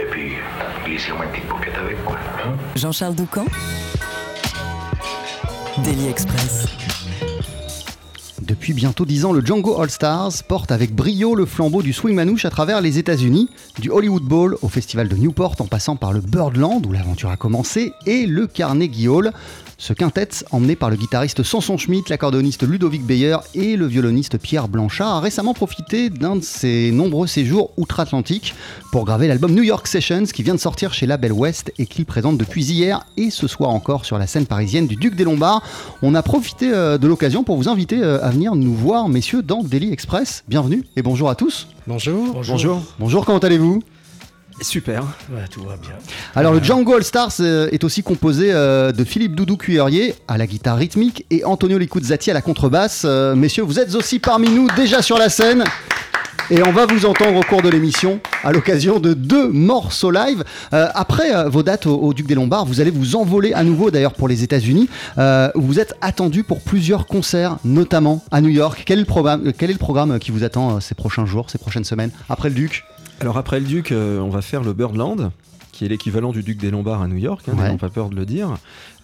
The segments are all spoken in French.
Et puis, glissez-moi une petite paupiette avec, quoi. Hein. Jean-Charles Doucan Daily Express. Depuis bientôt 10 ans, le Django All Stars porte avec brio le flambeau du swing manouche à travers les États-Unis, du Hollywood Bowl au festival de Newport en passant par le Birdland où l'aventure a commencé et le Carnegie Hall. Ce quintet, emmené par le guitariste Samson Schmidt, l'accordéoniste Ludovic Beyer et le violoniste Pierre Blanchard, a récemment profité d'un de ses nombreux séjours outre-Atlantique pour graver l'album New York Sessions qui vient de sortir chez Label West et qu'il présente depuis hier et ce soir encore sur la scène parisienne du Duc des Lombards. On a profité euh, de l'occasion pour vous inviter euh, à venir nous voir, messieurs, dans Daily Express. Bienvenue et bonjour à tous. Bonjour. Bonjour. Bonjour, comment allez-vous? Super, ouais, tout va bien. Alors le Django All Stars euh, est aussi composé euh, de Philippe Doudou Cuillerier à la guitare rythmique et Antonio Licuzzati à la contrebasse. Euh, messieurs, vous êtes aussi parmi nous déjà sur la scène. Et on va vous entendre au cours de l'émission à l'occasion de deux morceaux live. Euh, après euh, vos dates au, au Duc des Lombards, vous allez vous envoler à nouveau d'ailleurs pour les États-Unis. Euh, vous êtes attendu pour plusieurs concerts, notamment à New York. Quel est le programme, quel est le programme qui vous attend ces prochains jours, ces prochaines semaines après le Duc? Alors après le Duc, euh, on va faire le Birdland, qui est l'équivalent du Duc des Lombards à New York, hein, Ouais. n'ayons pas peur de le dire.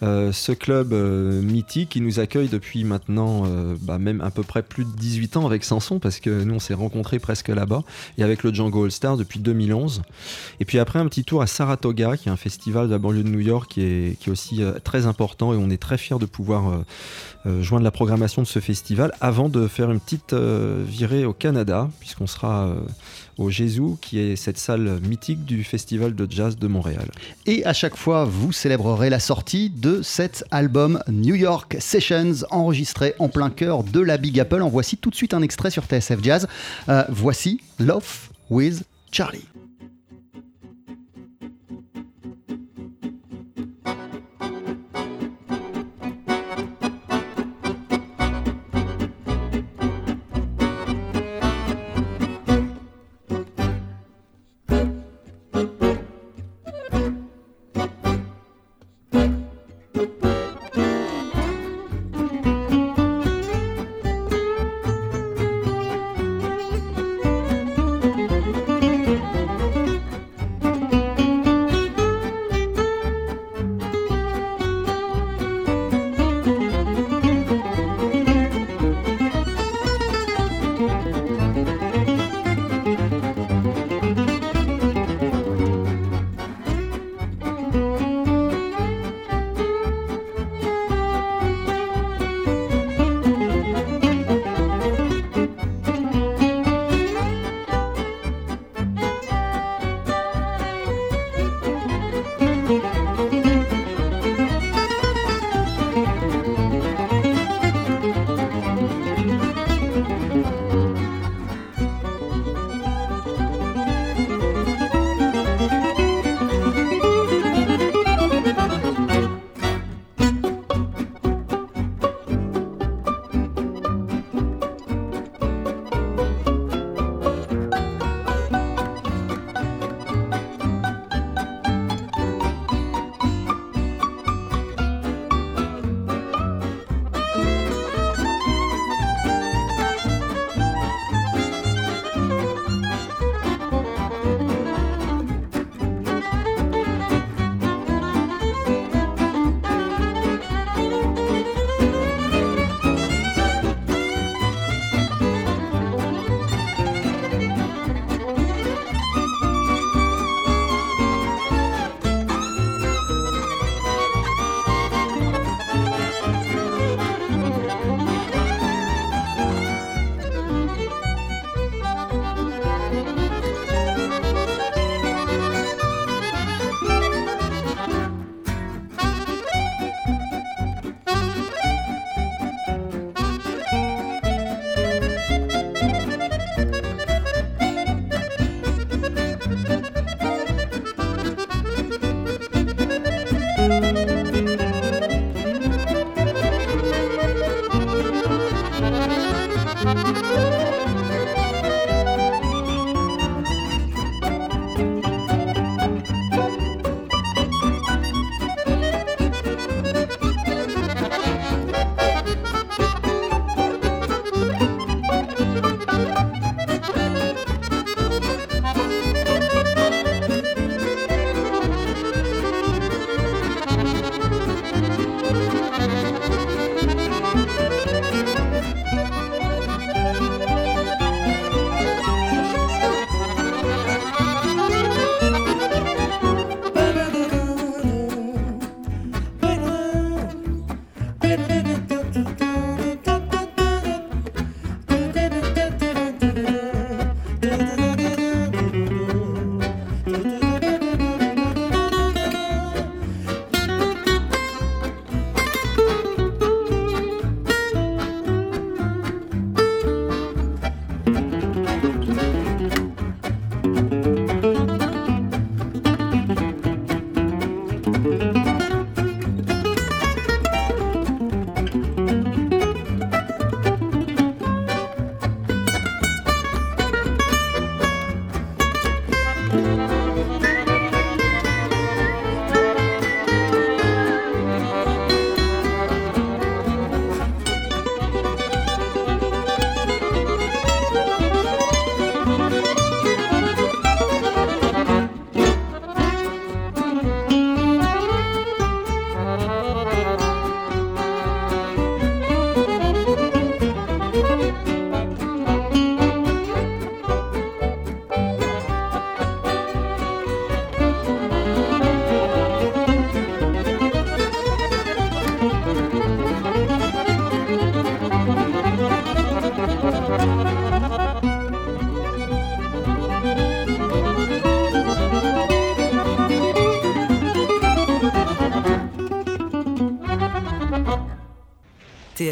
Euh, ce club euh, mythique qui nous accueille depuis maintenant euh, bah, même à peu près plus de 18 ans avec Sanson, parce que nous on s'est rencontrés presque là-bas, et avec le Django All Stars depuis 2011. Et puis après un petit tour à Saratoga, qui est un festival de la banlieue de New York qui est, qui est aussi très important, et on est très fiers de pouvoir joindre la programmation de ce festival, avant de faire une petite virée au Canada, puisqu'on sera... au Jésus, qui est cette salle mythique du Festival de Jazz de Montréal. Et à chaque fois, vous célébrerez la sortie de cet album New York Sessions, enregistré en plein cœur de la Big Apple. En voici tout de suite un extrait sur TSF Jazz. Euh, voici Love with Charlie.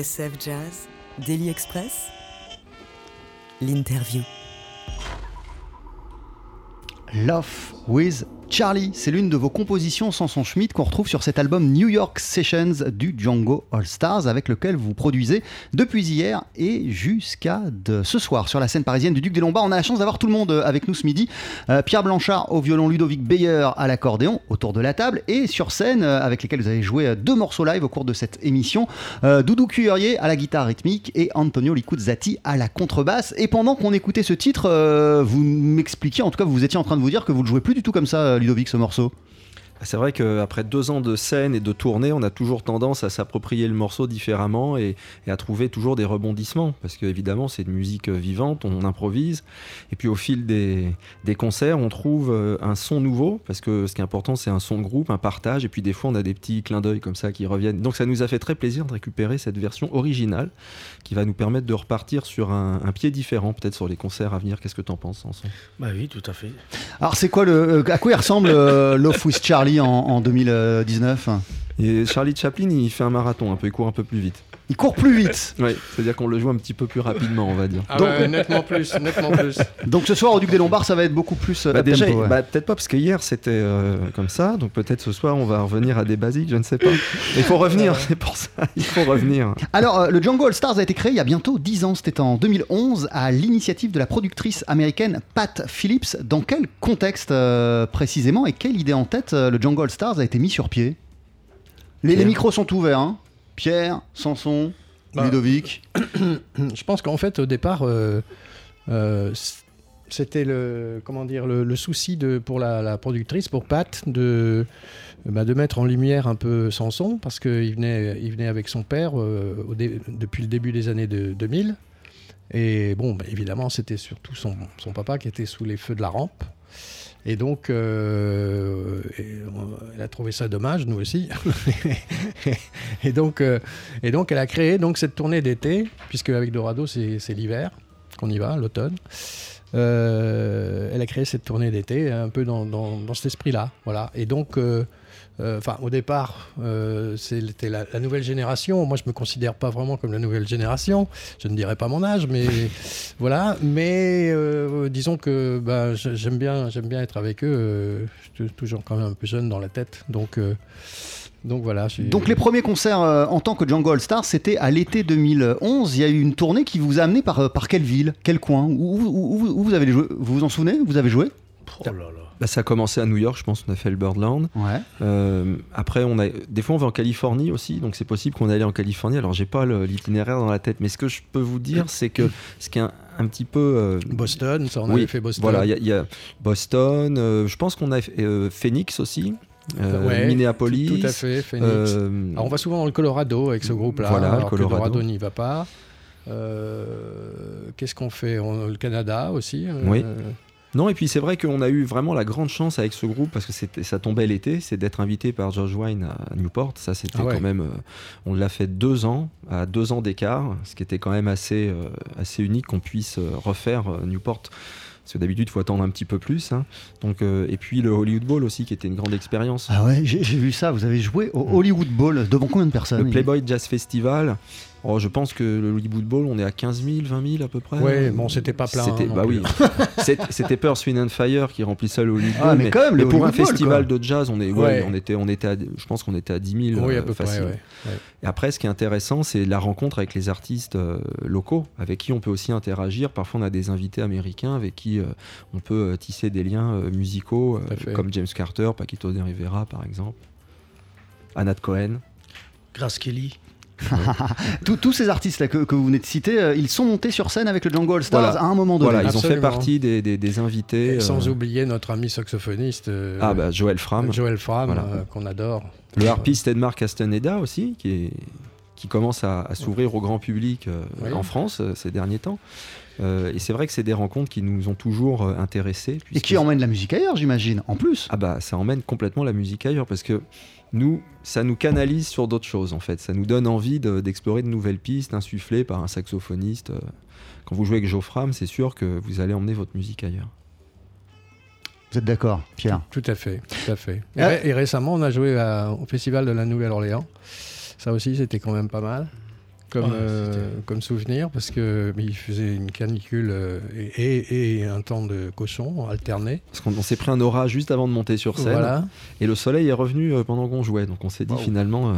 TSF Jazz, Daily Express, l'interview. Love with Charlie, c'est l'une de vos compositions sans son Schmidt qu'on retrouve sur cet album New York Sessions du Django All Stars avec lequel vous produisez depuis hier et jusqu'à ce soir sur la scène parisienne du Duc des Lombards. On a la chance d'avoir tout le monde avec nous ce midi. Euh, Pierre Blanchard au violon, Ludovic Beyer à l'accordéon autour de la table et sur scène euh, avec lesquels vous avez joué euh, deux morceaux live au cours de cette émission. Euh, Doudou Cuillerier à la guitare rythmique et Antonio Licuzzati à la contrebasse. Et pendant qu'on écoutait ce titre, euh, vous m'expliquiez, en tout cas vous étiez en train de vous dire que vous le jouez plus du tout comme ça, euh, Ludovic, ce morceau? C'est vrai qu'après deux ans de scène et de tournée, on a toujours tendance à s'approprier le morceau différemment et, et à trouver toujours des rebondissements. Parce qu'évidemment, c'est une musique vivante, on improvise. Et puis au fil des, des concerts, on trouve euh, un son nouveau. Parce que ce qui est important, c'est un son de groupe, un partage. Et puis des fois, on a des petits clins d'œil comme ça qui reviennent. Donc ça nous a fait très plaisir de récupérer cette version originale qui va nous permettre de repartir sur un, un pied différent, peut-être sur les concerts à venir. Qu'est-ce que tu en penses, Sanson Bah oui, tout à fait. Alors c'est quoi le, euh, à quoi il ressemble euh, Love with Charlie? En, en 2019 Et Charlie Chaplin, il fait un marathon un peu, il court un peu plus vite. Il court plus vite. Oui, c'est-à-dire qu'on le joue un petit peu plus rapidement, on va dire. Ah Donc- nettement plus, nettement plus. Donc ce soir au Duc des Lombards, ça va être beaucoup plus euh, Bah déjà, ouais. bah, peut-être pas parce que hier c'était euh, comme ça, donc peut-être ce soir on va revenir à des basiques, je ne sais pas. Il faut revenir, c'est pour ça, il faut revenir. Alors, euh, le Django All Stars a été créé il y a bientôt 10 ans, c'était en 2011, à l'initiative de la productrice américaine Pat Phillips. Dans quel contexte euh, précisément et quelle idée en tête euh, le Django All Stars a été mis sur pied? Les, les micros sont ouverts, hein Pierre, Sanson, Bah, Ludovic. Je pense qu'en fait, au départ, euh, euh, c'était le, comment dire, le, le souci de, pour la, la productrice, pour Pat, de, bah, de mettre en lumière un peu Samson, parce qu'il venait, il venait avec son père euh, au dé- depuis le début des années de, 2000. Et bon, bah, évidemment, c'était surtout son, son papa qui était sous les feux de la rampe. Et donc, euh, elle a trouvé ça dommage, nous aussi. et, donc, euh, et donc, elle a créé donc, cette tournée d'été, puisque avec Dorado, c'est l'hiver qu'on y va, l'automne. Euh, elle a créé cette tournée d'été un peu dans, dans- dans cet esprit-là. Voilà. Et donc, enfin, au départ, euh, c'était la, la nouvelle génération. Moi, je me considère pas vraiment comme la nouvelle génération. Je ne dirais pas mon âge, mais voilà. Mais euh, disons que bah, j'aime bien, j'aime bien être avec eux. Euh, je suis toujours quand même un peu jeune dans la tête, donc. euh, donc voilà. Donc les premiers concerts euh, en tant que Django All Stars, c'était à l'été 2011. Il y a eu une tournée qui vous a amené par, euh, par quelle ville? Quel coin? Où, où- où- où vous avez joué? Vous vous en souvenez? Vous avez joué? Oh là là. Bah, ça a commencé à New York, je pense qu'on a fait le Birdland. Ouais. Euh, après, on a, des fois on va en Californie aussi, donc c'est possible qu'on allait en Californie. Alors j'ai pas l'itinéraire dans la tête, mais ce que je peux vous dire, c'est que ce qui est un, un petit peu euh, Boston, ça on Oui, avait fait Boston. Voilà, il y a- il y, a Boston, euh, je pense qu'on a Phoenix aussi, euh, Ouais, Minneapolis. Tout, tout à fait, Phoenix. euh, Alors on va souvent dans le Colorado avec ce groupe-là. Voilà, le alors Colorado. n'y va pas. Euh, Qu'est-ce qu'on fait? On- Le Canada aussi. Oui. Non, et puis c'est vrai qu'on a eu vraiment la grande chance avec ce groupe parce que ça tombait l'été, c'est d'être invité par George Wine à Newport. Ça, c'était Ah ouais. quand même. euh, on l'a fait deux ans, à deux ans d'écart, ce qui était quand même assez, euh, assez unique qu'on puisse euh, refaire Newport. Parce que d'habitude, il faut attendre un petit peu plus. hein. Donc, euh, et puis le Hollywood Bowl aussi, qui était une grande expérience. Ah ouais, j'ai j'ai vu ça. Vous avez joué au Hollywood Bowl devant combien de personnes? Le Playboy Jazz Festival. Oh, je pense que le Hollywood Bowl, on est à 15 000, 20 000 à peu près. Ouais, bon, c'était pas plein, C'était, hein, bah plus. oui. C'était Pearl, Wind and Fire qui remplissait le Hollywood Ah, Bowl. mais quand même, le pour un Hollywood festival quoi. de jazz, on, est, ouais, Ouais. on, était, on était à, je pense qu'on était à 10 000. Oui, à euh, peu près. facile. ouais, ouais. Et après, ce qui est intéressant, c'est la rencontre avec les artistes euh, locaux, avec qui on peut aussi interagir. Parfois, on a des invités américains avec qui euh, on peut euh, tisser des liens euh, musicaux, euh, comme James Carter, Paquito de Rivera, par exemple. Anat Cohen. Grace Kelly. Tous- Tous ces artistes là que, que vous venez de citer, euh, ils sont montés sur scène avec le Django All Stars Voilà. à un moment donné. Voilà, ils ont fait partie des, des- des invités. Et sans euh, oublier notre ami saxophoniste euh, Ah, bah, Joël Fram. Joël Fram, Voilà. euh, qu'on adore. Le harpiste Edmar Castaneda aussi, qui, est, qui commence à, à s'ouvrir au grand public euh, Oui. en France euh, ces derniers temps. Euh, et c'est vrai que c'est des rencontres qui nous ont toujours euh, intéressés. Et qui emmènent la musique ailleurs, j'imagine, en plus. Ah bah ça emmène complètement la musique ailleurs parce que nous, ça nous canalise sur d'autres choses en fait. Ça nous donne envie de- d'explorer de, nouvelles pistes insufflées par un saxophoniste. Euh, Quand vous jouez avec Joe Fram, c'est sûr que vous allez emmener votre musique ailleurs. Vous êtes d'accord, Pierre? Tout à fait, tout à fait. Et, Ah. ré- et récemment, on a joué à- au festival de la Nouvelle-Orléans. Ça aussi, c'était quand même pas mal. Comme, Ouais, euh, comme souvenir parce que il faisait une canicule euh, et, et- et un temps de cochon alterné. Parce qu'on on s'est pris un orage juste avant de monter sur scène. Voilà. Et le soleil est revenu euh, pendant qu'on jouait. Donc on s'est dit Wow. finalement, euh,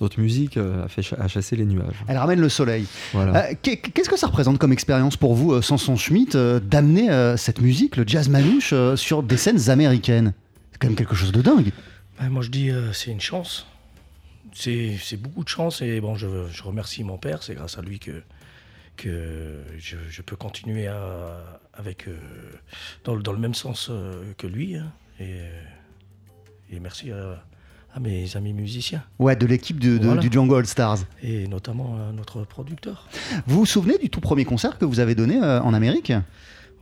notre musique euh, a fait cha- a chassé les nuages. Elle ramène le soleil. Voilà. Euh, Qu'est-ce que ça représente comme expérience pour vous, euh, Samson Schmitt, euh, d'amener euh, cette musique, le jazz manouche, euh, sur des scènes américaines? C'est quand même quelque chose de dingue. Ouais, moi, je dis, euh, c'est une chance. C'est beaucoup de chance. Et bon, je, je remercie mon père. C'est grâce à lui que, que je, je peux continuer à, avec, euh, dans, le- dans le même sens euh, que lui. hein. Et, euh, et merci à, à mes amis musiciens. Ouais, de l'équipe Voilà. du Django All Stars. Et notamment à notre producteur. Vous vous souvenez du tout premier concert que vous avez donné en Amérique?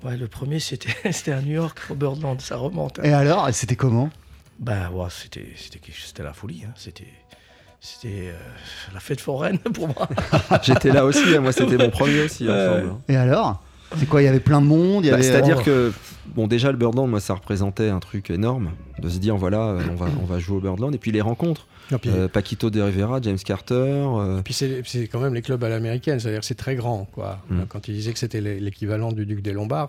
Ouais, le premier, c'était à New York, au Birdland. Ça remonte. hein. Et alors, c'était comment? Ben, ouais, c'était la folie. hein. C'était c'était euh, la fête foraine pour moi. J'étais là aussi, hein, moi c'était mon premier aussi. Ouais. semble. Et alors? C'est quoi Il y avait plein de monde Bah, avait... C'est-à-dire Oh. que, bon, déjà le Birdland, moi ça représentait un truc énorme, de se dire voilà, euh, on va, on va jouer au Birdland. Et puis les rencontres, Et puis, euh, Paquito de Rivera, James Carter, euh, puis c'est c'est quand même les clubs à l'américaine, c'est-à-dire que c'est très grand. Quoi. Mm. Quand il disait que c'était l'é- l'équivalent du Duc des Lombards,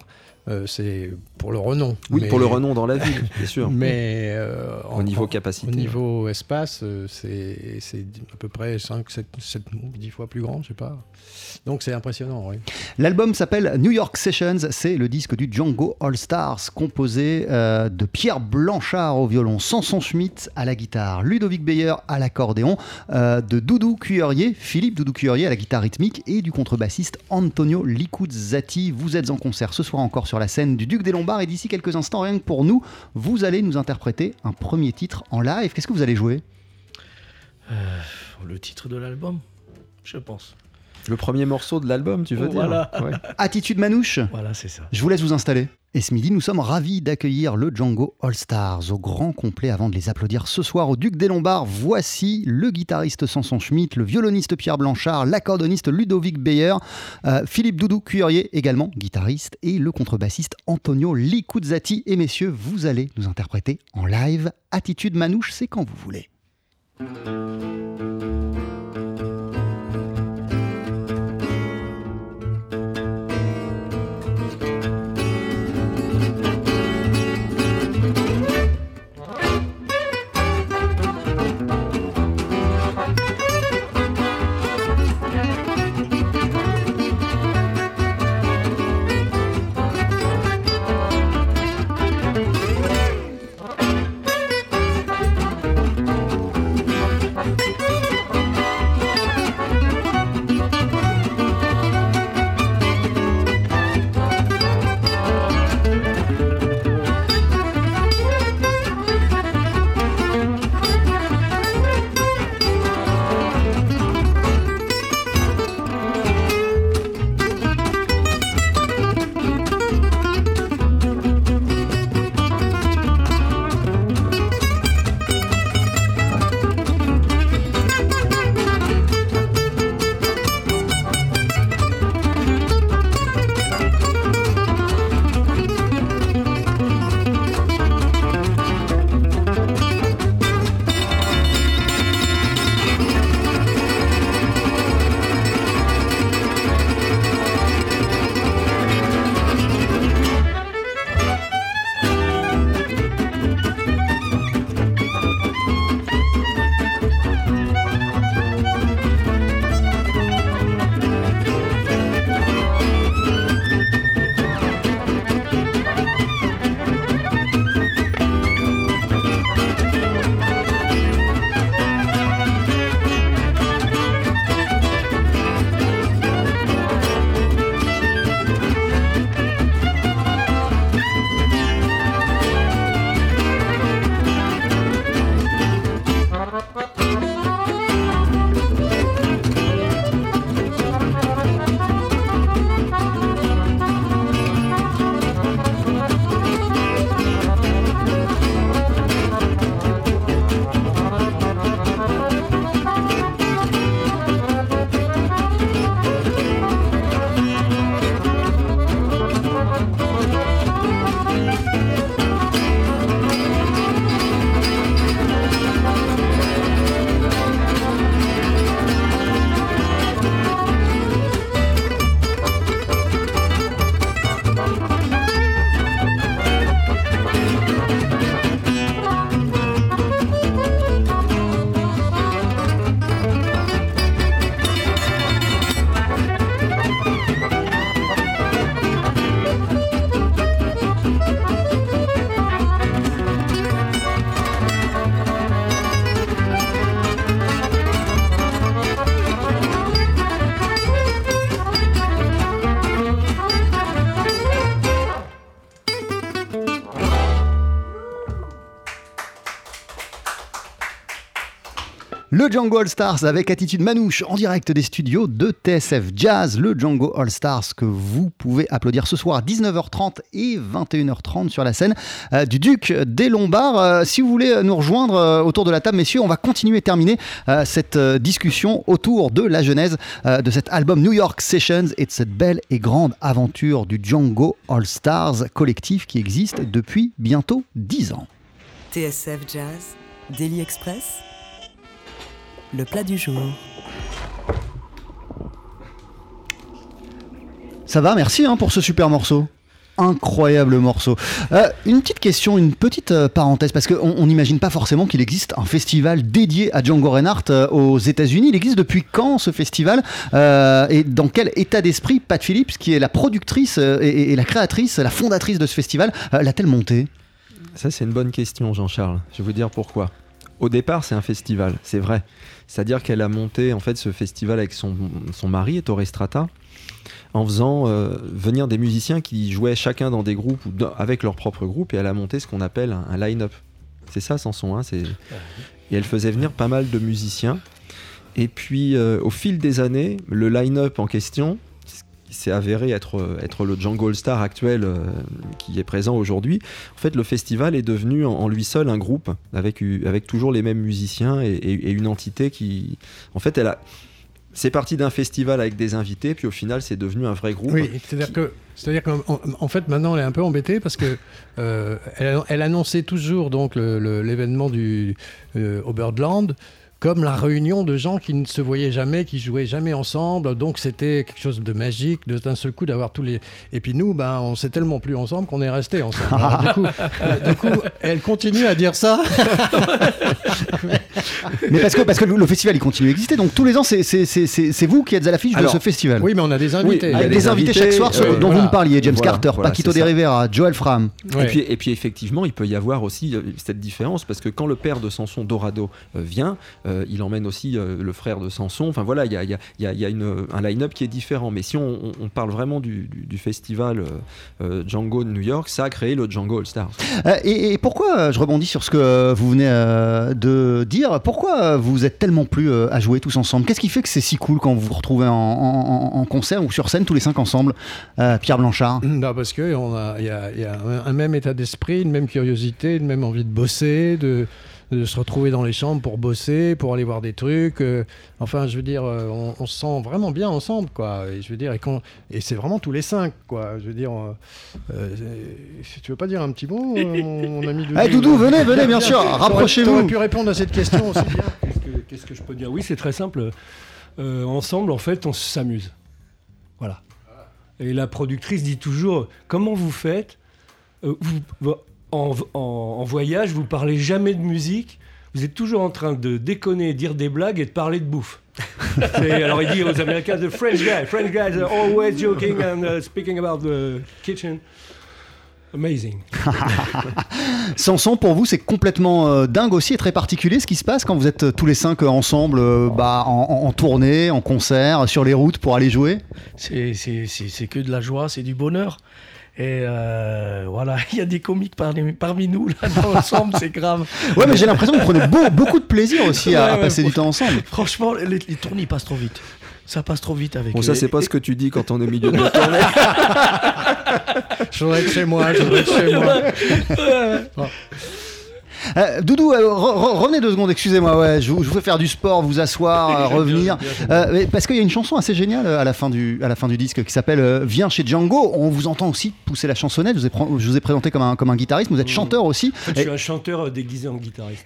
c'est pour le renom. oui, Mais- pour le renom dans la ville, bien sûr. Mais euh, Au niveau capacité, Au niveau espace, euh, c'est c'est à peu près 5, 7, 7, 10 fois plus grand, je sais pas. Donc c'est impressionnant, oui. L'album s'appelle New York Sessions, c'est le disque du Django All Stars, composé euh, de Pierre Blanchard au violon, Samson Schmitt à la guitare, Ludovic Beyer à l'accordéon, euh, de Doudou Cuillerier, Philippe Doudou Cuillerier à la guitare rythmique et du contrebassiste Antonio Licuzzati. Vous êtes en concert ce soir encore sur la scène du Duc des Lombards et d'ici quelques instants, rien que pour nous, vous allez nous interpréter un premier titre en live. Qu'est-ce que vous allez jouer? Euh, le titre de l'album, je pense. Le premier morceau de l'album, tu veux Voilà. dire Ouais. Attitude Manouche Voilà, c'est ça. Je vous laisse vous installer. Et ce midi, nous sommes ravis d'accueillir le Django All Stars au grand complet avant de les applaudir ce soir au Duc des Lombards. Voici le guitariste Samson Schmitt, le violoniste Pierre Blanchard, l'accordoniste Ludovic Beyer, euh, Philippe Doudou Cuillerier également guitariste et le contrebassiste Antonio Licuzzati. Et messieurs, vous allez nous interpréter en live Attitude Manouche, c'est quand vous voulez. Le Django All Stars avec Attitude Manouche en direct des studios de TSF Jazz. Le Django All Stars que vous pouvez applaudir ce soir à 19h30 et 21h30 sur la scène euh, du Duc des Lombards. Euh, si vous voulez nous rejoindre euh, autour de la table, messieurs, on va continuer et terminer cette discussion autour de la genèse de cet album New York Sessions et de cette belle et grande aventure du Django All Stars collectif qui existe depuis bientôt 10 ans. TSF Jazz, Daily Express, le plat du jour. Ça va, merci hein, pour ce super morceau. Incroyable morceau. Euh, une petite question, une petite euh, parenthèse, parce qu'on on n'imagine pas forcément qu'il existe un festival dédié à Django Reinhardt euh, aux États-Unis. Il existe depuis quand ce festival Euh, Et dans quel état d'esprit Pat Phillips, qui est la productrice euh, et, et la créatrice, la fondatrice de ce festival, euh, l'a-t-elle monté? Ça, c'est une bonne question, Jean-Charles. Je vais vous dire pourquoi. Au départ, c'est un festival, c'est vrai. C'est-à-dire qu'elle a monté en fait ce festival avec son, son mari, Ettore Strata, en faisant euh, venir des musiciens qui jouaient chacun dans des groupes ou dans- avec leur propre groupe, et elle a monté ce qu'on appelle un, line-up. C'est ça, Sanson. Hein. Et elle faisait venir pas mal de musiciens. Et puis, euh, au fil des années, le line-up en question s'est avéré être, être le Django Star actuel euh, qui est présent aujourd'hui. En fait, le festival est devenu en, en lui seul un groupe avec, avec toujours les mêmes musiciens et, et- et une entité qui, en fait, elle a. C'est parti d'un festival avec des invités, puis au final, c'est devenu un vrai groupe. Oui, c'est-à-dire que, c'est-à-dire qu'en en- fait, maintenant, elle est un peu embêtée parce que euh, elle, elle annonçait toujours donc l'événement du euh, au Birdland comme la réunion de gens qui ne se voyaient jamais, qui jouaient jamais ensemble. Donc c'était quelque chose de magique, d'un seul coup d'avoir tous les. Et puis nous, ben, on s'est tellement plus ensemble qu'on est restés ensemble. Euh, du coup, elle continue à dire ça. Mais parce que, parce que le, le festival il continue à exister, donc tous les ans c'est, c'est, c'est, c'est- c'est vous qui êtes à l'affiche de ce festival. Oui, mais on a des invités. il y a Avec des des invités chaque soir euh, dont voilà. vous me parliez, James Voilà, Carter, voilà, Paquito c'est de ça. Rivera, Joel Fram. Ouais. Et, puis, et puis effectivement, il peut y avoir aussi euh, cette différence parce que quand le père de Samson, Dorado, euh, vient, euh, il emmène aussi euh, le frère de Samson. Enfin voilà, il y a, il y a- il y a- y a une- un line-up qui est différent. Mais si on, on- on parle vraiment du, du- du festival Django de New York, ça a créé le Django All Stars. Euh, et, et pourquoi, je rebondis sur ce que vous venez euh, de dire, pourquoi euh, vous êtes tellement plus euh, à jouer tous ensemble? Qu'est-ce qui fait que c'est si cool quand vous vous retrouvez en, concert ou sur scène tous les cinq ensemble Euh, Pierre Blanchard? Non, parce qu'il y a, y a- un même état d'esprit, une même curiosité, une même envie de bosser, de, de se retrouver dans les chambres pour bosser, pour aller voir des trucs. euh, enfin, je veux dire, euh, on, on se sent vraiment bien ensemble, quoi. Et je veux dire, et, c'est vraiment tous les cinq, quoi. Je veux dire, euh, euh, tu veux pas dire un petit mot, mon, mon ami Doudou Eh Doudou, venez, venez, bien sûr, rapprochez-vous. T'aurais pu répondre à cette question aussi bien. Qu'est-ce que, qu'est-ce que je peux dire? Oui, c'est très simple. Euh, ensemble, en fait, on s'amuse. Voilà. Et la productrice dit toujours comment vous faites? Euh, vous- en, en- en voyage, vous parlez jamais de musique. Vous êtes toujours en train de déconner, dire des blagues et de parler de bouffe. C'est- alors il dit aux Américains, the French guy, French guys are always joking and uh, speaking about the kitchen. Amazing. Sanson, pour vous, c'est complètement euh, dingue aussi et très particulier ce qui se passe quand vous êtes euh, tous les cinq euh, ensemble euh, bah, en, tournée, en concert, sur les routes pour aller jouer? C'est- C'est c'est- c'est que de la joie, c'est du bonheur. Et euh, voilà, il y a des comiques parmi, parmi nous, là, dans l'ensemble, c'est grave. Ouais, mais j'ai l'impression que vous prenez beau- beaucoup de plaisir aussi à, Ouais, à ouais, passer du temps ensemble. Franchement, les, les tournées passent trop vite. Ça passe trop vite avec Bon, eux. ça, c'est pas ce que tu dis quand on est au milieu de la tournée. Je voudrais être chez moi, je voudrais être chez moi. Euh, Doudou, euh, re- re- revenez deux secondes, excusez-moi, ouais, je vous, je vous fais faire du sport, vous asseoir, euh, revenir. Euh, mais parce qu'il y a une chanson assez géniale à la fin du, à la fin du disque qui s'appelle Viens chez Django. On vous entend aussi pousser la chansonnette, je vous ai, je vous ai présenté comme un, comme un guitariste, vous êtes chanteur aussi. En fait, je suis un chanteur déguisé en guitariste.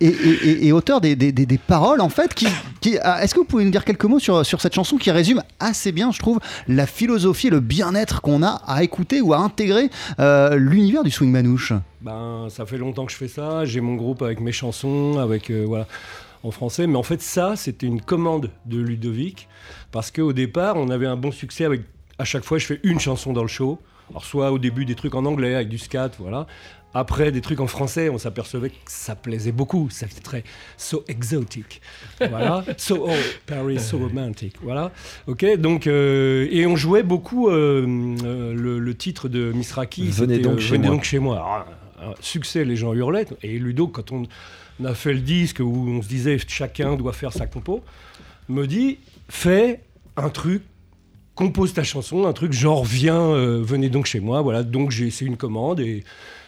et, et- et- auteur des, des- des- des paroles en fait qui, qui- ah, est-ce que vous pouvez nous dire quelques mots sur, sur cette chanson qui résume assez bien je trouve la philosophie et le bien-être qu'on a à écouter ou à intégrer euh, l'univers du swing manouche? Ben, ça fait longtemps que je fais ça. J'ai mon groupe avec mes chansons, avec euh, voilà, en français. Mais en fait, ça, c'était une commande de Ludovic parce qu'au départ, on avait un bon succès avec. À chaque fois, je fais une chanson dans le show. Alors, soit au début des trucs en anglais avec du scat, voilà. Après, des trucs en français, on s'apercevait que ça plaisait beaucoup. C'était très so exotic. Voilà. So oh, Paris, so romantic. Voilà. Ok. Donc, euh, et on jouait beaucoup euh, euh, le, le titre de Misraki. Venez c'était, donc euh, chez Venez moi. donc chez moi. Alors, un succès, les gens hurlaient. Et Ludo, quand on a fait le disque où on se disait chacun doit faire sa compo, me dit fais un truc, compose ta chanson, un truc genre viens, euh, venez donc chez moi. Voilà, donc j'ai essayé une commande et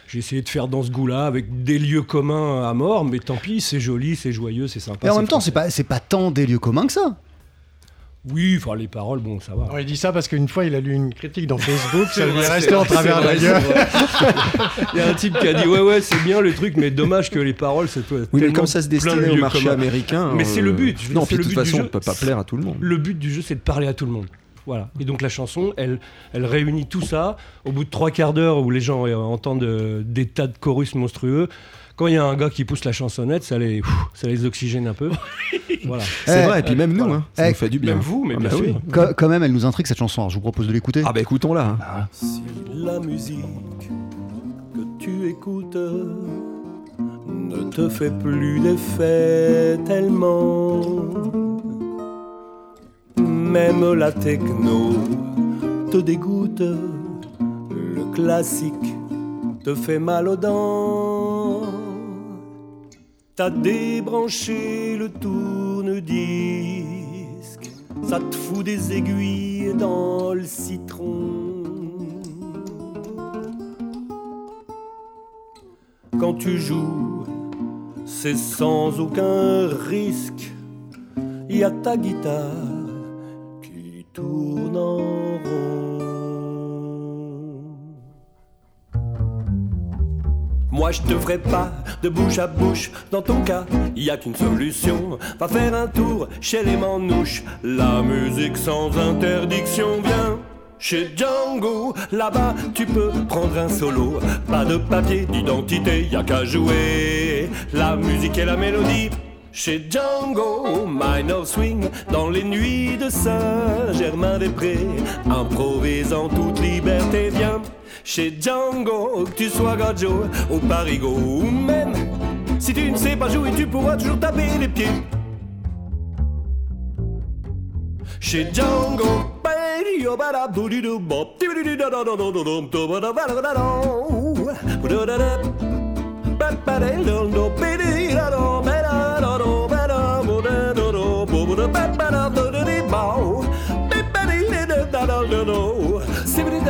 j'ai essayé de faire dans ce goût-là avec des lieux communs à mort, mais tant pis, c'est joli, c'est joyeux, c'est sympa. Et en même temps, c'est pas, c'est pas tant des lieux communs que ça. Oui, enfin les paroles, bon, ça va. Il dit ça parce qu'une fois, il a lu une critique dans Facebook, ça lui est C'est resté en travers la gueule. Il y a un type qui a dit ouais ouais c'est bien le truc mais dommage que les paroles c'est Oui, mais comme ça se destinait au marché américain. Mais c'est le euh, but. je veux Non, dire, puis de toute façon, on jeu. peut pas plaire à tout le monde. Le but du jeu c'est de parler à tout le monde. Voilà. Et donc la chanson, elle, elle réunit tout ça. Au bout de trois quarts d'heure où les gens euh, entendent euh, des tas de chorus monstrueux, quand il y a un gars qui pousse la chansonnette, ça les, pff, ça les oxygène un peu. voilà. C'est Eh, vrai, et puis même nous, voilà. hein, ça Eh, nous fait du bien. Même vous, mais Ah bien bah sûr. oui. Co- quand même, elle nous intrigue cette chanson. Alors, je vous propose de l'écouter. Ah bah écoutons-la. Si la musique que tu écoutes ne te fait plus d'effet tellement, même la techno te dégoûte, le classique te fait mal aux dents. T'as débranché le tourne-disque, ça te fout des aiguilles dans le citron. Quand tu joues, c'est sans aucun risque, y a ta guitare qui tourne Moi je te ferai pas de bouche à bouche. Dans ton cas, y a qu'une solution. Va faire un tour chez les manouches. La musique sans interdiction vient. Chez Django, là-bas tu peux prendre un solo. Pas de papier d'identité, y a qu'à jouer. La musique et la mélodie. Chez Django, Minor Swing, dans les nuits de Saint-Germain-des-Prés, improvise en toute liberté, viens. Chez Django, que tu sois Gajo ou Parigo, ou même si tu ne sais pas jouer, tu pourras toujours taper les pieds. Chez Django,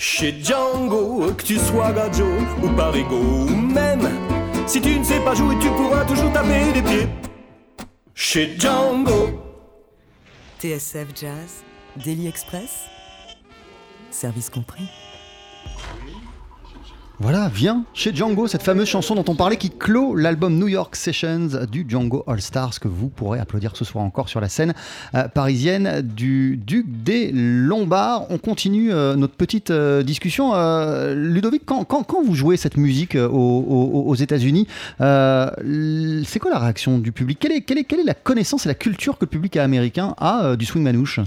chez Django, que tu sois Gajo ou Parigo, ou même si tu ne sais pas jouer, tu pourras toujours taper des pieds. Chez Django. TSF Jazz, Daily Express, service compris. Voilà, viens chez Django, cette fameuse chanson dont on parlait qui clôt l'album New York Sessions du Django All Stars que vous pourrez applaudir ce soir encore sur la scène euh, parisienne du Duc des Lombards. On continue euh, notre petite euh, discussion. Ludovic, quand, vous jouez cette musique aux, États-Unis, c'est quoi la réaction du public? Quelle est, quelle, est, la connaissance et la culture que le public américain a du swing manouche?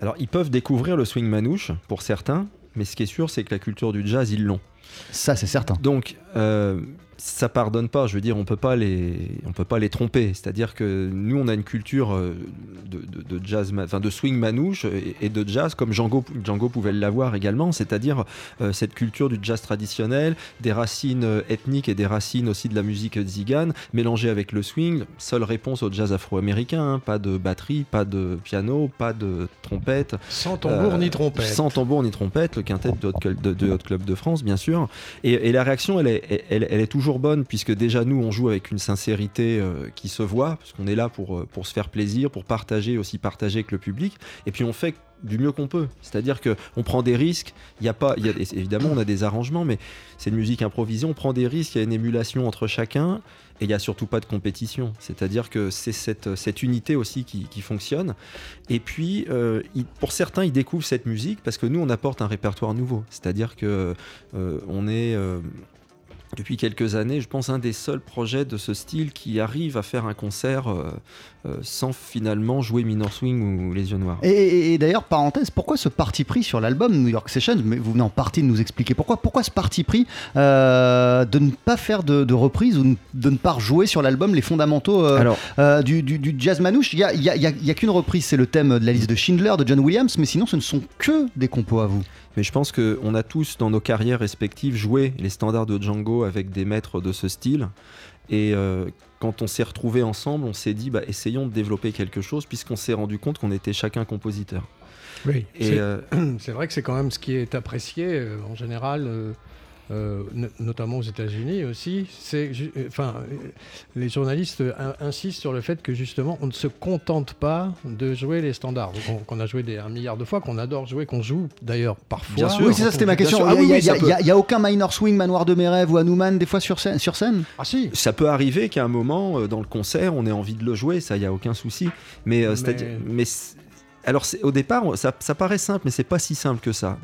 Alors, ils peuvent découvrir le swing manouche pour certains, mais ce qui est sûr, c'est que la culture du jazz, ils l'ont. Ça, c'est certain. Donc, euh, ça pardonne pas. Je veux dire, on peut pas les, on peut pas les tromper. C'est-à-dire que nous, on a une culture euh, de, de- de jazz, enfin de swing manouche et, et de jazz comme Django, Django pouvait l'avoir également. C'est-à-dire euh, cette culture du jazz traditionnel, des racines ethniques et des racines aussi de la musique zigane, mélangées avec le swing. Seule réponse au jazz afro-américain. hein. Pas de batterie, pas de piano, pas de trompette. Sans tambour Euh, ni trompette. Sans tambour ni trompette, le quintet de, de Hot Club de France, bien sûr. Et, la réaction, elle est, elle, elle est toujours bonne, puisque déjà nous, on joue avec une sincérité euh, qui se voit, parce qu'on est là pour, euh, pour se faire plaisir, pour partager, aussi partager avec le public. Et puis on fait du mieux qu'on peut. C'est-à-dire qu'on prend des risques. Il y a pas, y a, évidemment, on a des arrangements, mais c'est une musique improvisée. On prend des risques, il y a une émulation entre chacun. Et il n'y a surtout pas de compétition. C'est-à-dire que c'est cette, unité aussi qui, fonctionne. Et puis, euh, pour certains, ils découvrent cette musique parce que nous, on apporte un répertoire nouveau. C'est-à-dire que euh, on est, euh, depuis quelques années, je pense, un des seuls projets de ce style qui arrive à faire un concert euh, euh, sans finalement jouer Minor Swing ou Les Yeux Noirs. Et, et- et d'ailleurs, parenthèse, pourquoi ce parti pris sur l'album New York Sessions? Mais vous venez en partie de nous expliquer pourquoi. Pourquoi ce parti pris euh, de ne pas faire de, de reprise ou de ne pas rejouer sur l'album les fondamentaux Alors, du, du- du jazz manouche? Il n'y a, y a- il y a- il y a qu'une reprise, c'est le thème de la liste de Schindler de John Williams, mais sinon ce ne sont que des compos à vous. Mais je pense qu'on a tous dans nos carrières respectives joué les standards de Django avec des maîtres de ce style. Et euh, quand on s'est retrouvés ensemble, on s'est dit, bah, essayons de développer quelque chose, puisqu'on s'est rendu compte qu'on était chacun compositeur. Oui, c'est euh, c'est vrai que c'est quand même ce qui est apprécié euh, en général, euh, no- notamment aux États-Unis aussi. C'est, euh, enfin, euh, les journalistes in- insistent sur le fait que justement, on ne se contente pas de jouer les standards qu'on, a joué des, un milliard de fois, qu'on adore jouer, qu'on joue d'ailleurs parfois. Bien sûr. oui, c'est ça, c'était ma question. Ah Il n'y a, oui, y peut. y aucun minor swing, manoir de mes rêves ou Hanuman des fois sur scène, sur scène? Ah si ça peut arriver qu'à un moment, dans le concert, on ait envie de le jouer, ça, il n'y a aucun souci. Mais, euh, Mais- c'est-à-dire- mais alors, au départ, ça, paraît simple, mais c'est pas si simple que ça.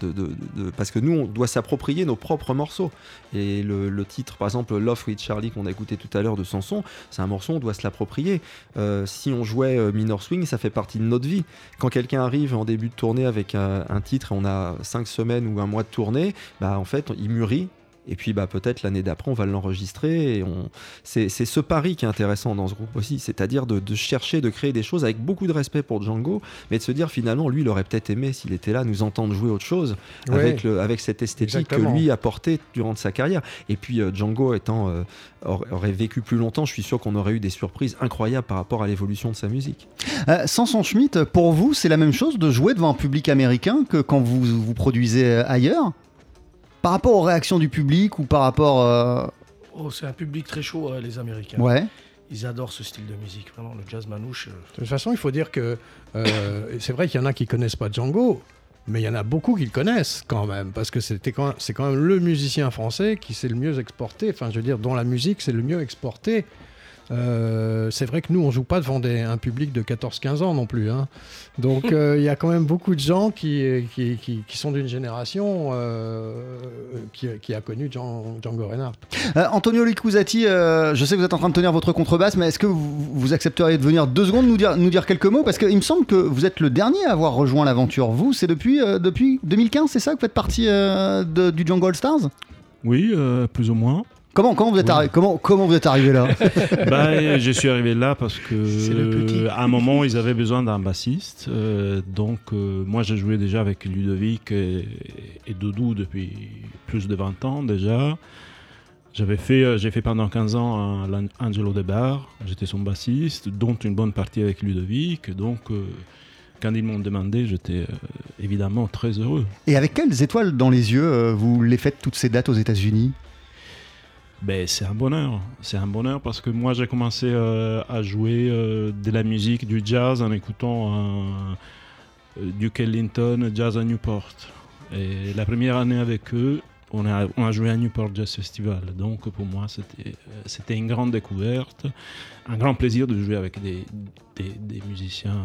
Parce que nous, on doit s'approprier nos propres morceaux. Et le, titre, par exemple, Love with Charlie, qu'on a écouté tout à l'heure de Sanson, c'est un morceau, on doit se l'approprier. Euh, si on jouait euh, Minor Swing, ça fait partie de notre vie. Quand quelqu'un arrive en début de tournée avec un, un titre et on a cinq semaines ou un mois de tournée, bah, en fait, il mûrit. Et puis bah, peut-être l'année d'après, on va l'enregistrer. On... c'est, ce pari qui est intéressant dans ce groupe aussi, c'est-à-dire de, de chercher, de créer des choses avec beaucoup de respect pour Django, mais de se dire finalement, lui, il aurait peut-être aimé, s'il était là, nous entendre jouer autre chose, Ouais. avec, le, avec cette esthétique Exactement. que lui a portée durant sa carrière. Et puis euh, Django étant, euh, aurait aurait vécu plus longtemps, je suis sûr qu'on aurait eu des surprises incroyables par rapport à l'évolution de sa musique. Euh, Samson Schmidt, pour vous, c'est la même chose de jouer devant un public américain que quand vous vous produisez euh, ailleurs? Par rapport aux réactions du public ou par rapport. euh, Oh, c'est un public très chaud, euh, les Américains. Ouais. Ils adorent ce style de musique, vraiment, le jazz manouche. euh, De toute façon, il faut dire que euh, c'est vrai qu'il y en a qui connaissent pas Django, mais il y en a beaucoup qui le connaissent quand même, parce que c'était quand c'est quand même le musicien français qui s'est le mieux exporté. Enfin, je veux dire, dont la musique c'est le mieux exporté. Euh, c'est vrai que nous, on joue pas devant des- un public de 14-15 ans non plus. hein. Donc, euh, il y a quand même beaucoup de gens qui, qui, qui- qui sont d'une génération euh, qui, qui a connu Djan- Django Reinhardt. Euh, Antonio Licuzati, euh, je sais que vous êtes en train de tenir votre contrebasse, mais est-ce que vous, vous accepteriez de venir deux secondes nous dire, nous dire quelques mots? Parce qu'il me semble que vous êtes le dernier à avoir rejoint l'aventure. Vous, c'est depuis, euh, depuis 2015, c'est ça que vous faites partie euh, de- du Django All Stars? Oui, euh, plus ou moins. Comment, comment, vous êtes Oui. arri- comment, comment vous êtes arrivé là? Bah, euh, je suis arrivé là parce que C'est le petit. euh, à un moment ils avaient besoin d'un bassiste. euh, donc euh, moi j'ai joué déjà avec Ludovic et, et Doudou depuis plus de 20 ans déjà. J'avais fait, euh, j'ai fait pendant 15 ans un- Angelo De Bar, j'étais son bassiste, dont une bonne partie avec Ludovic. Donc euh, quand ils m'ont demandé, j'étais euh, évidemment très heureux. Et avec quelles étoiles dans les yeux euh, vous les faites toutes ces dates aux États-Unis? Ben, c'est un bonheur. C'est un bonheur parce que moi, j'ai commencé euh, à jouer euh, de la musique, du jazz en écoutant euh, Duke Ellington, Jazz à Newport. Et la première année avec eux, on a, joué à Newport Jazz Festival. Donc pour moi, c'était euh, une grande découverte, un grand plaisir de jouer avec des, des musiciens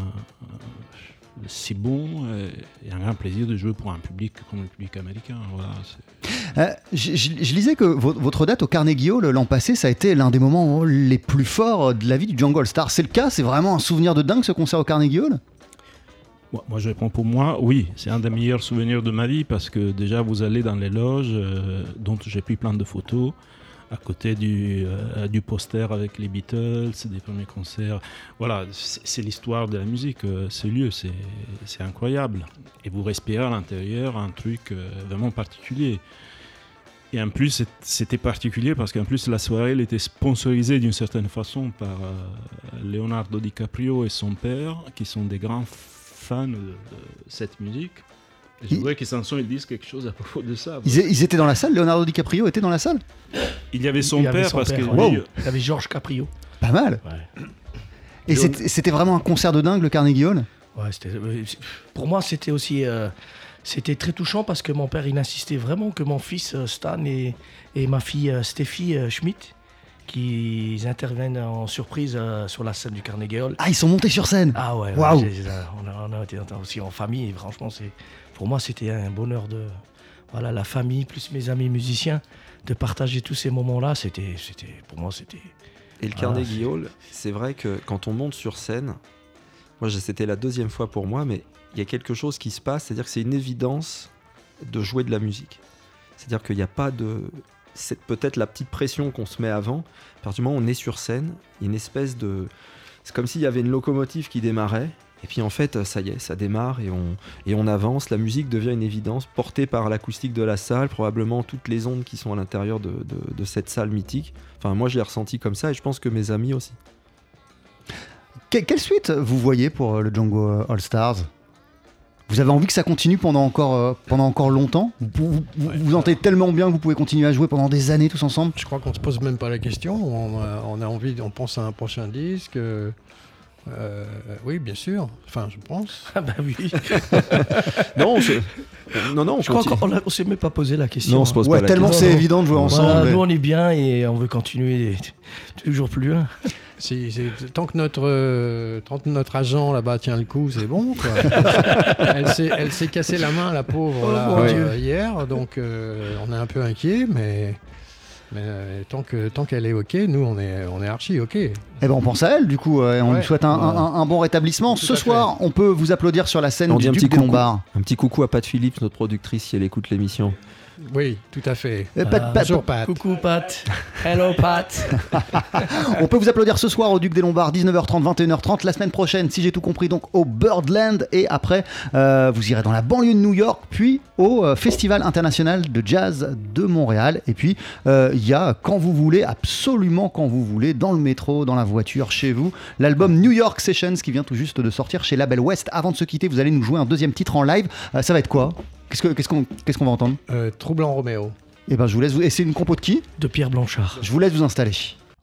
si bons euh, et un grand plaisir de jouer pour un public comme le public américain. Voilà, c'est- Euh, je, je- je lisais que vo- votre date au Carnegie Hall l'an passé, ça a été l'un des moments les plus forts de la vie du Django All Star. C'est le cas? C'est vraiment un souvenir de dingue ce concert au Carnegie Hall? Moi, moi, je réponds pour moi, oui, c'est un des meilleurs souvenirs de ma vie parce que déjà, vous allez dans les loges euh, dont j'ai pris plein de photos à côté du, euh, du poster avec les Beatles, des premiers concerts. Voilà, c'est l'histoire de la musique, euh, ce lieu, c'est incroyable. Et vous respirez à l'intérieur un truc euh, vraiment particulier. Et en plus, c'était particulier parce qu'en plus, la soirée, elle était sponsorisée d'une certaine façon par euh, Leonardo DiCaprio et son père, qui sont des grands fans de cette musique. Voudrais qu'ils s'en sont, ils disent quelque chose à propos de ça. ils, étaient dans la salle Leonardo DiCaprio était dans la salle? Il y avait son Il y avait père son parce père, que ouais. lui, Il y avait Georges Caprio. Pas mal Ouais. Et c'était c'était vraiment un concert de dingue le Carnegie Hall? Ouais, euh, pour moi, c'était aussi euh, c'était très touchant parce que mon père, il insistait vraiment que mon fils euh, Stan et, et ma fille Steffi euh, Schmidt, qu'ils interviennent en surprise euh, sur la scène du Carnegie Hall. Ah, ils sont montés sur scène Ah ouais, j'ai- on, a, on a été aussi en famille et franchement, c'est pour moi, c'était un bonheur de voilà la famille plus mes amis musiciens de partager tous ces moments-là. C'était, c'était pour moi, c'était Et le Ah, Carnegie c'est- Hall, c'est vrai que quand on monte sur scène, moi c'était la deuxième fois pour moi, mais il y a quelque chose qui se passe, c'est-à-dire que c'est une évidence de jouer de la musique. C'est-à-dire qu'il n'y a pas de. C'est peut-être la petite pression qu'on se met avant. À partir du moment où on est sur scène, il y a une espèce de. C'est comme s'il y avait une locomotive qui démarrait. Et puis en fait, ça y est, ça démarre et on, et on avance. La musique devient une évidence, portée par l'acoustique de la salle, probablement toutes les ondes qui sont à l'intérieur de, de- de cette salle mythique. Enfin, moi, je l'ai ressenti comme ça et je pense que mes amis aussi. Que- quelle suite vous voyez pour euh, le Django euh, All Stars? Vous avez envie que ça continue pendant encore, euh, pendant encore longtemps? Vous vous, vous, vous entendez tellement bien que vous pouvez continuer à jouer pendant des années tous ensemble? Je crois qu'on se pose même pas la question. On a, on a envie, on pense à un prochain disque. euh, euh, oui, bien sûr. Enfin, je pense. ah bah oui. Non, je... non, non, on Je crois continue. qu'on ne s'est même pas posé la question. Non, on se pose Ouais, pas la tellement question. c'est évident de jouer Voilà, ensemble. nous on est bien et on veut continuer toujours plus loin. Si, tant que notre, euh, tant que notre agent là-bas tient le coup, c'est bon. quoi. elle s'est elle s'est cassé la main, la pauvre, Oh, là, euh, hier. Donc, euh, on est un peu inquiet, mais, mais euh, tant que tant qu'elle est OK, nous, on est, on est archi OK. Eh ben on pense à elle du coup euh, et on Ouais. lui souhaite un, un- un- un bon rétablissement. Tout Ce fait. soir, on peut vous applaudir sur la scène On du dit un Duc petit des coucou. Lombards. Un petit coucou à Pat Phillips, notre productrice, si elle écoute l'émission. Oui, tout à fait. Euh, Pat- Ah, Pat- Bonjour, Pat. Coucou Pat. Hello Pat. on peut vous applaudir ce soir au Duc des Lombards 19h30 21h30 la semaine prochaine si j'ai tout compris donc au Birdland et après euh, vous irez dans la banlieue de New York puis au euh, Festival international de jazz de Montréal et puis euh, il y a quand vous voulez absolument quand vous voulez dans le métro dans la voiture chez vous l'album New York Sessions qui vient tout juste de sortir chez Label West avant de se quitter vous allez nous jouer un deuxième titre en live Euh, ça va être quoi? Qu'est-ce que- qu'est-ce qu'on va entendre? Euh, Troublant Roméo. Eh ben je vous laisse vous... et c'est une compo de qui? De Pierre Blanchard. Je vous laisse vous installer.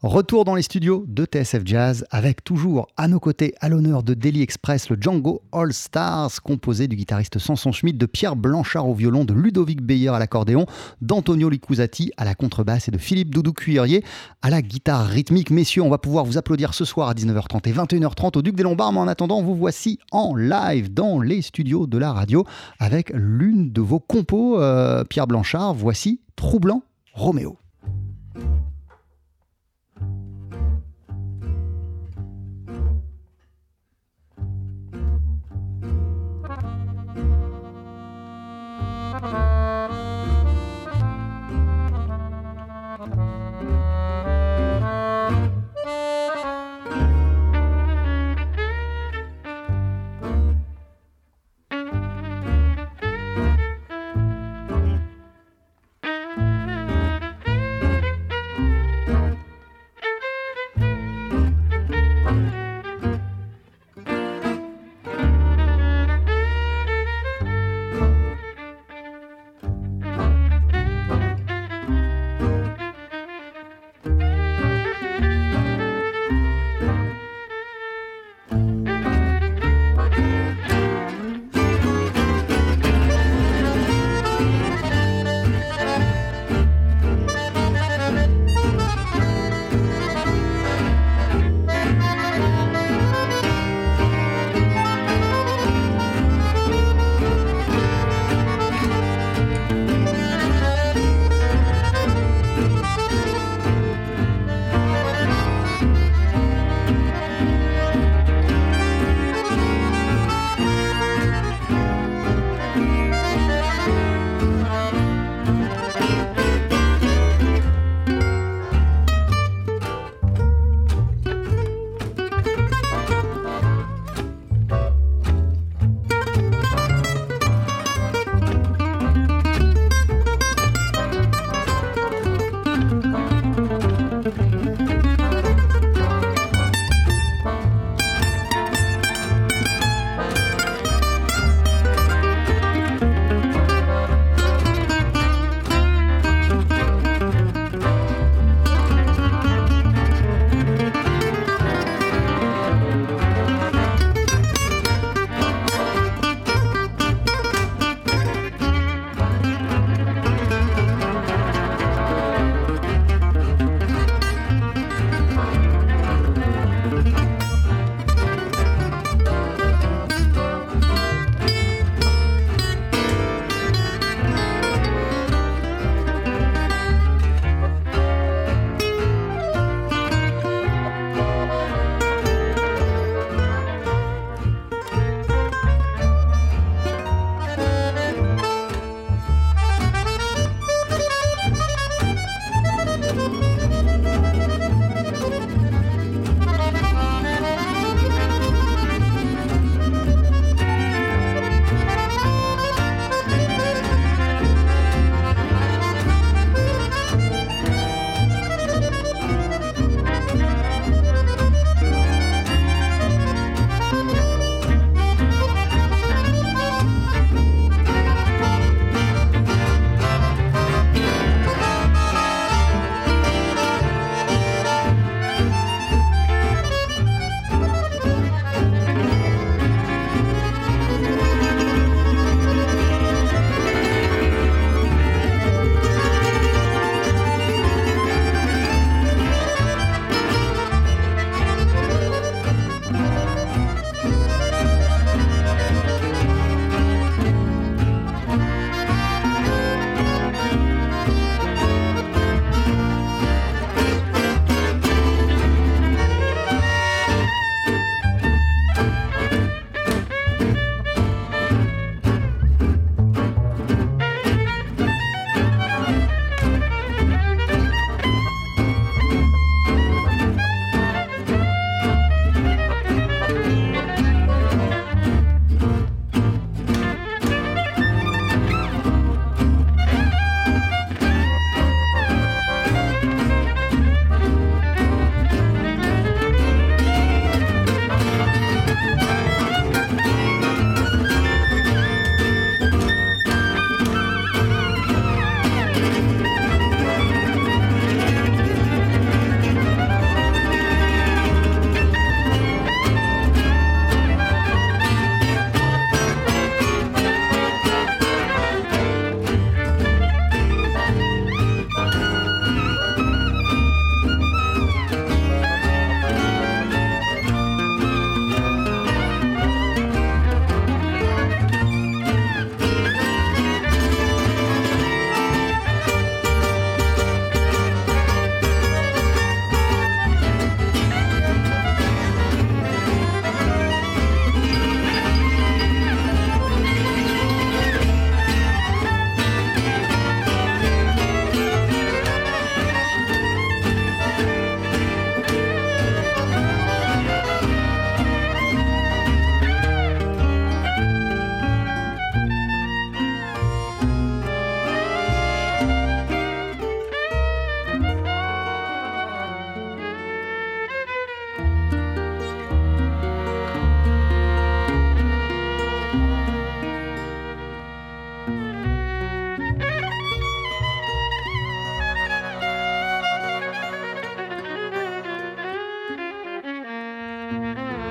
Retour dans les studios de TSF Jazz avec toujours à nos côtés, à l'honneur de Daily Express, le Django All Stars, composé du guitariste Samson Schmidt, de Pierre Blanchard au violon, de Ludovic Beyer à l'accordéon, d'Antonio Licuzati à la contrebasse et de Philippe Doudou Cuillerier à la guitare rythmique. Messieurs, on va pouvoir vous applaudir ce soir à 19h30 et 21h30 au Duc des Lombards, mais en attendant, vous voici en live dans les studios de la radio avec l'une de vos compos, euh, Pierre Blanchard. Voici Troublant Roméo.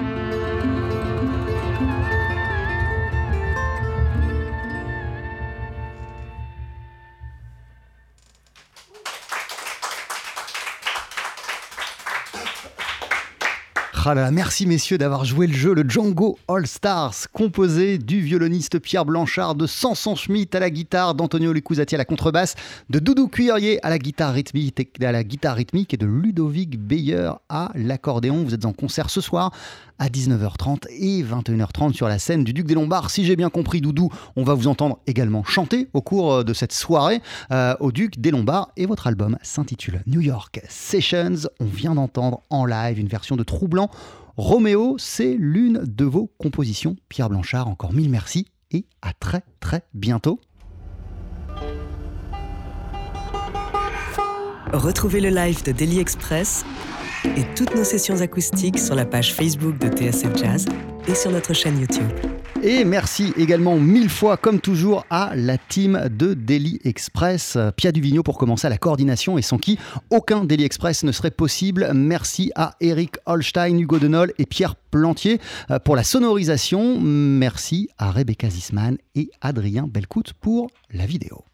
Música Merci messieurs d'avoir joué le jeu, le Django All Stars, composé du violoniste Pierre Blanchard, de Samson Schmitt à la guitare, d'Antonio Lecusati à la contrebasse, de Doudou Cuirier à la guitare rythmique, à la guitare rythmique et de Ludovic Beyer à l'accordéon. Vous êtes en concert ce soir à 19h30 et 21h30 sur la scène du Duc des Lombards. Si j'ai bien compris, Doudou, on va vous entendre également chanter au cours euh, de cette soirée euh, au Duc des Lombards. Et votre album s'intitule New York Sessions. On vient d'entendre en live une version de Troublant. Roméo, c'est l'une de vos compositions. Pierre Blanchard, encore mille merci et à très très bientôt. Retrouvez le live de Daily Express et toutes nos sessions acoustiques sur la page Facebook de TSF Jazz et sur notre chaîne YouTube. Et merci également mille fois, comme toujours, à la team de Daily Express. Pia Duvigneau pour commencer à la coordination et sans qui aucun Daily Express ne serait possible. Merci à Eric Holstein, Hugo Denol et Pierre Plantier euh, pour la sonorisation. Merci à Rebecca Zisman et Adrien Belcout pour la vidéo.